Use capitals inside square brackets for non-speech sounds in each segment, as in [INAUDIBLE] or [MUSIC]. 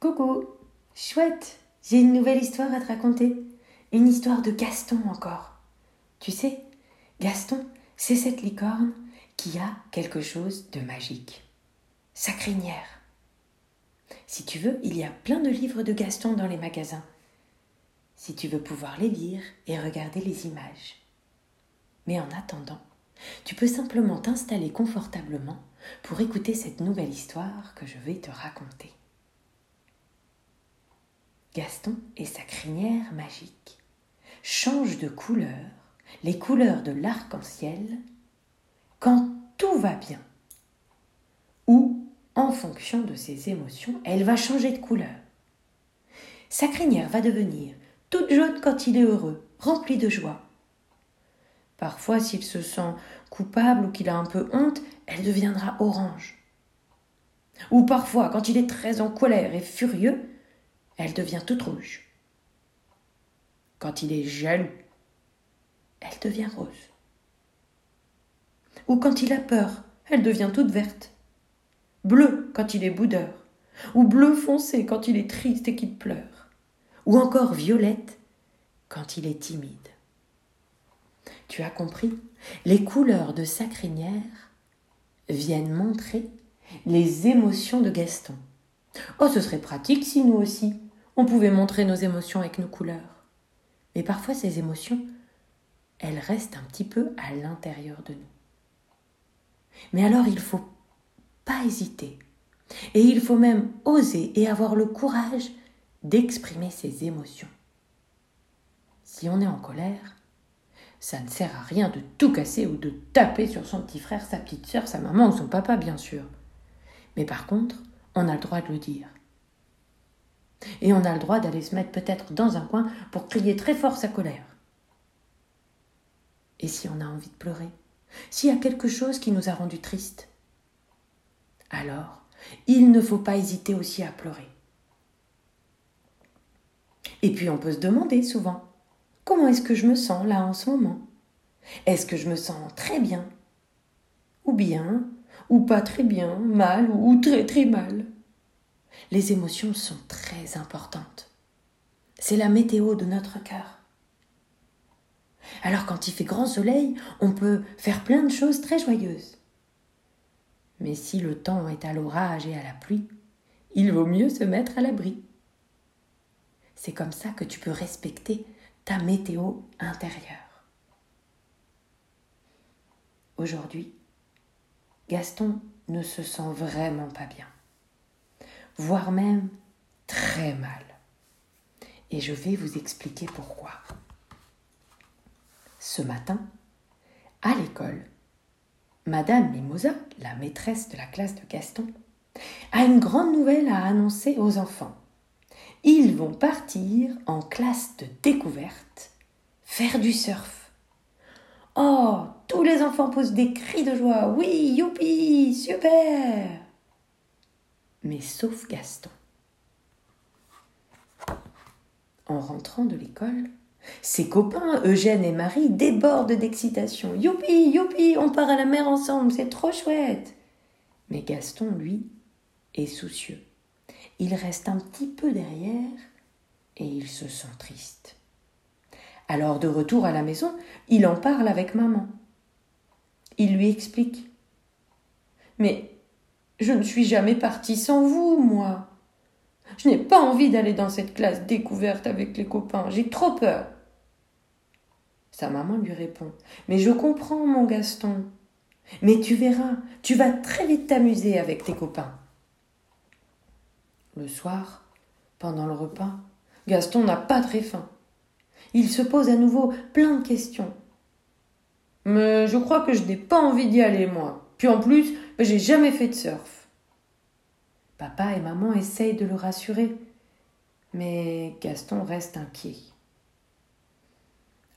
Coucou, chouette, j'ai une nouvelle histoire à te raconter. Une histoire de Gaston encore. Tu sais, Gaston, c'est cette licorne qui a quelque chose de magique. Sa crinière. Si tu veux, il y a plein de livres de Gaston dans les magasins. Si tu veux pouvoir les lire et regarder les images. Mais en attendant, tu peux simplement t'installer confortablement pour écouter cette nouvelle histoire que je vais te raconter. Gaston et sa crinière magique changent de couleur, les couleurs de l'arc-en-ciel, quand tout va bien. Ou, en fonction de ses émotions, elle va changer de couleur. Sa crinière va devenir toute jaune quand il est heureux, remplie de joie. Parfois, s'il se sent coupable ou qu'il a un peu honte, elle deviendra orange. Ou parfois, quand il est très en colère et furieux, elle devient toute rouge. Quand il est jaloux, elle devient rose. Ou quand il a peur, elle devient toute verte. Bleu quand il est boudeur. Ou bleu foncé quand il est triste et qu'il pleure. Ou encore violette quand il est timide. Tu as compris? Les couleurs de sa crinière viennent montrer les émotions de Gaston. Oh, ce serait pratique si nous aussi, on pouvait montrer nos émotions avec nos couleurs. Mais parfois ces émotions, elles restent un petit peu à l'intérieur de nous. Mais alors il faut pas hésiter. Et il faut même oser et avoir le courage d'exprimer ses émotions. Si on est en colère, ça ne sert à rien de tout casser ou de taper sur son petit frère, sa petite sœur, sa maman ou son papa, bien sûr. Mais par contre, on a le droit de le dire. Et on a le droit d'aller se mettre peut-être dans un coin pour crier très fort sa colère. Et si on a envie de pleurer? S'il y a quelque chose qui nous a rendu tristes? Alors, il ne faut pas hésiter aussi à pleurer. Et puis on peut se demander souvent, comment est-ce que je me sens là en ce moment? Est-ce que je me sens très bien? Ou bien Ou pas très bien Mal Ou très très mal? Les émotions sont très importantes. C'est la météo de notre cœur. Alors quand il fait grand soleil, on peut faire plein de choses très joyeuses. Mais si le temps est à l'orage et à la pluie, il vaut mieux se mettre à l'abri. C'est comme ça que tu peux respecter ta météo intérieure. Aujourd'hui, Gaston ne se sent vraiment pas bien voire même très mal. Et je vais vous expliquer pourquoi. Ce matin, à l'école, Madame Mimosa, la maîtresse de la classe de Gaston, a une grande nouvelle à annoncer aux enfants. Ils vont partir en classe de découverte, faire du surf. Oh, tous les enfants posent des cris de joie. Oui, youpi, super mais sauf Gaston. En rentrant de l'école, ses copains, Eugène et Marie, débordent d'excitation. Youpi, youpi, on part à la mer ensemble, c'est trop chouette. Mais Gaston, lui, est soucieux. Il reste un petit peu derrière et il se sent triste. Alors, de retour à la maison, il en parle avec maman. Il lui explique. Mais je ne suis jamais partie sans vous, moi. Je n'ai pas envie d'aller dans cette classe découverte avec les copains. J'ai trop peur. Sa maman lui répond. Mais je comprends, mon Gaston. Mais tu verras, tu vas très vite t'amuser avec tes copains. Le soir, pendant le repas, Gaston n'a pas très faim. Il se pose à nouveau plein de questions. Mais je crois que je n'ai pas envie d'y aller, moi. Puis en plus, j'ai jamais fait de surf. Papa et maman essayent de le rassurer, mais Gaston reste inquiet.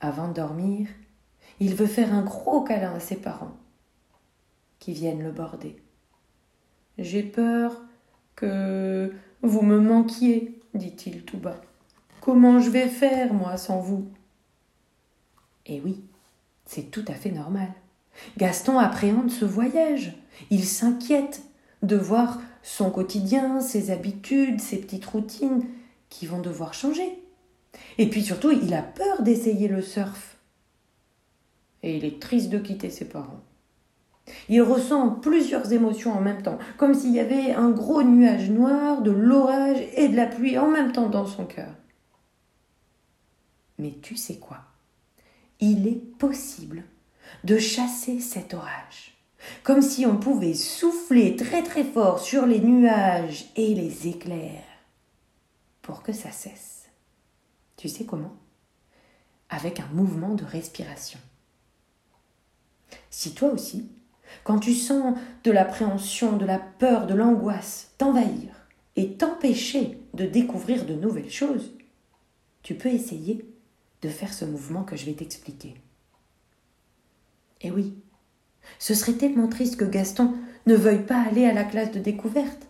Avant de dormir, il veut faire un gros câlin à ses parents, qui viennent le border. J'ai peur que vous me manquiez, dit-il tout bas. Comment je vais faire, moi, sans vous? Eh oui, c'est tout à fait normal. Gaston appréhende ce voyage. Il s'inquiète de voir son quotidien, ses habitudes, ses petites routines qui vont devoir changer. Et puis surtout, il a peur d'essayer le surf. Et il est triste de quitter ses parents. Il ressent plusieurs émotions en même temps, comme s'il y avait un gros nuage noir, de l'orage et de la pluie en même temps dans son cœur. Mais tu sais quoi? Il est possible de chasser cet orage, comme si on pouvait souffler très très fort sur les nuages et les éclairs pour que ça cesse. Tu sais comment? Avec un mouvement de respiration. Si toi aussi, quand tu sens de l'appréhension, de la peur, de l'angoisse t'envahir et t'empêcher de découvrir de nouvelles choses, tu peux essayer de faire ce mouvement que je vais t'expliquer. Et oui, ce serait tellement triste que Gaston ne veuille pas aller à la classe de découverte.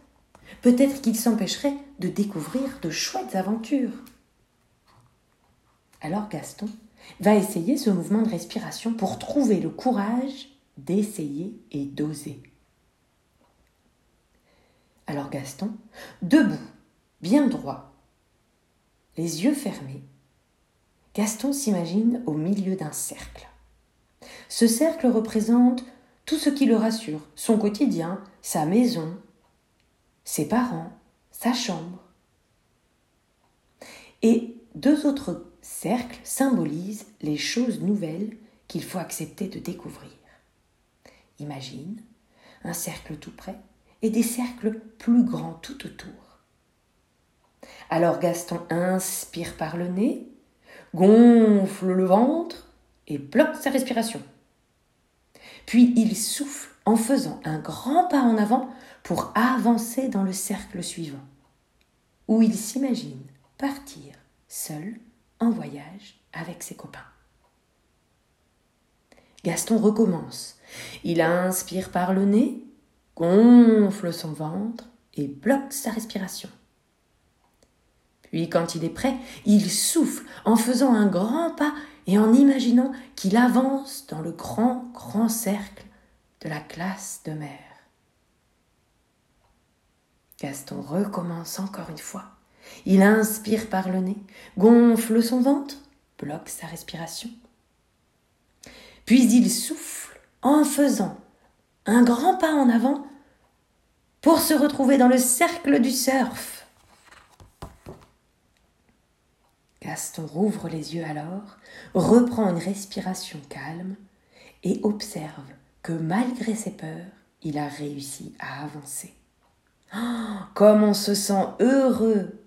Peut-être qu'il s'empêcherait de découvrir de chouettes aventures. Alors Gaston va essayer ce mouvement de respiration pour trouver le courage d'essayer et d'oser. Alors Gaston, debout, bien droit, les yeux fermés, Gaston s'imagine au milieu d'un cercle. Ce cercle représente tout ce qui le rassure, son quotidien, sa maison, ses parents, sa chambre. Et deux autres cercles symbolisent les choses nouvelles qu'il faut accepter de découvrir. Imagine un cercle tout près et des cercles plus grands tout autour. Alors Gaston inspire par le nez, gonfle le ventre et bloque sa respiration. Puis il souffle en faisant un grand pas en avant pour avancer dans le cercle suivant, où il s'imagine partir seul en voyage avec ses copains. Gaston recommence. Il inspire par le nez, gonfle son ventre et bloque sa respiration. Puis quand il est prêt, il souffle en faisant un grand pas et en imaginant qu'il avance dans le grand, grand cercle de la classe de mer. Gaston recommence encore une fois. Il inspire par le nez, gonfle son ventre, bloque sa respiration. Puis il souffle en faisant un grand pas en avant pour se retrouver dans le cercle du surf. Gaston rouvre les yeux alors, reprend une respiration calme et observe que malgré ses peurs, il a réussi à avancer. Oh, comme on se sent heureux,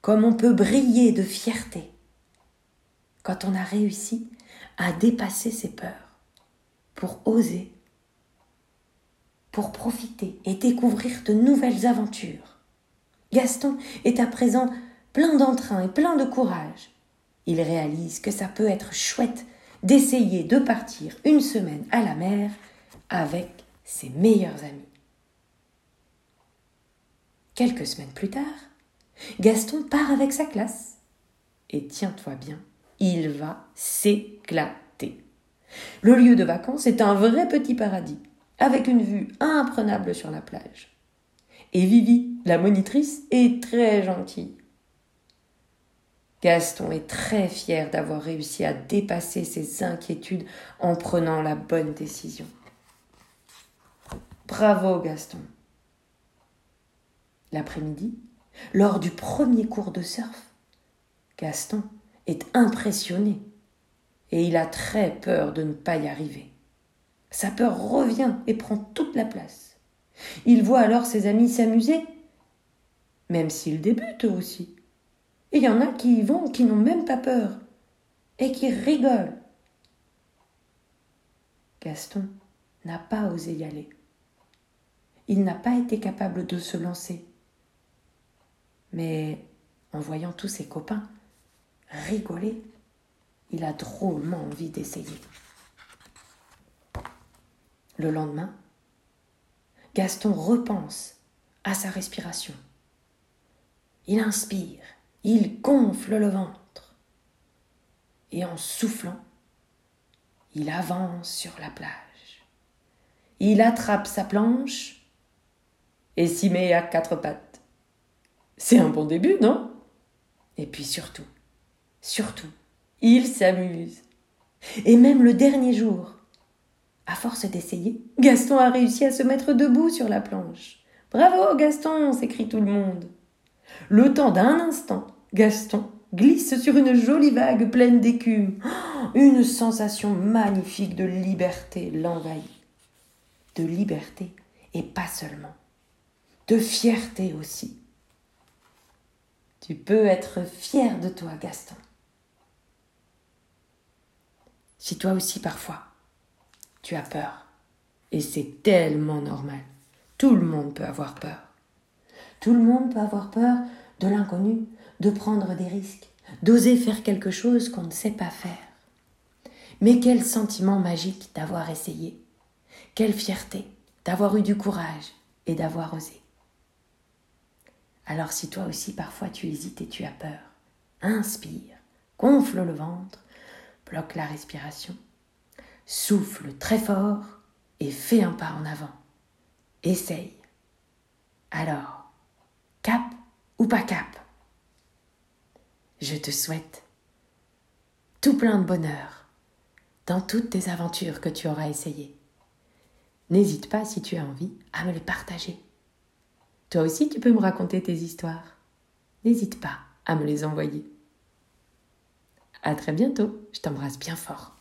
comme on peut briller de fierté quand on a réussi à dépasser ses peurs pour oser, pour profiter et découvrir de nouvelles aventures. Gaston est à présent plein d'entrain et plein de courage. Il réalise que ça peut être chouette d'essayer de partir une semaine à la mer avec ses meilleurs amis. Quelques semaines plus tard, Gaston part avec sa classe. Et tiens-toi bien, il va s'éclater. Le lieu de vacances est un vrai petit paradis, avec une vue imprenable sur la plage. Et Vivi, la monitrice, est très gentille. Gaston est très fier d'avoir réussi à dépasser ses inquiétudes en prenant la bonne décision. Bravo Gaston. L'après-midi, lors du premier cours de surf, Gaston est impressionné et il a très peur de ne pas y arriver. Sa peur revient et prend toute la place. Il voit alors ses amis s'amuser, même s'ils débutent eux aussi. Il y en a qui y vont, qui n'ont même pas peur, et qui rigolent. Gaston n'a pas osé y aller. Il n'a pas été capable de se lancer. Mais en voyant tous ses copains rigoler, il a drôlement envie d'essayer. Le lendemain, Gaston repense à sa respiration. Il inspire il gonfle le ventre. Et en soufflant, il avance sur la plage. Il attrape sa planche et s'y met à quatre pattes. C'est un bon début, non? Et puis surtout, surtout, il s'amuse. Et même le dernier jour, à force d'essayer, Gaston a réussi à se mettre debout sur la planche. Bravo, Gaston s'écrie tout le monde. Le temps d'un instant, Gaston glisse sur une jolie vague pleine d'écume. [GASPS] Une sensation magnifique de liberté l'envahit. De liberté, et pas seulement. De fierté aussi. Tu peux être fier de toi, Gaston. Si toi aussi parfois, tu as peur, et c'est tellement normal, tout le monde peut avoir peur. Tout le monde peut avoir peur de l'inconnu, de prendre des risques, d'oser faire quelque chose qu'on ne sait pas faire. Mais quel sentiment magique d'avoir essayé. Quelle fierté d'avoir eu du courage et d'avoir osé. Alors si toi aussi parfois tu hésites et tu as peur, inspire, gonfle le ventre, bloque la respiration, souffle très fort et fais un pas en avant. Essaye. Alors, cap ou pas cap? Je te souhaite tout plein de bonheur dans toutes tes aventures que tu auras essayées. N'hésite pas, si tu as envie, à me les partager. Toi aussi, tu peux me raconter tes histoires. N'hésite pas à me les envoyer. À très bientôt, je t'embrasse bien fort.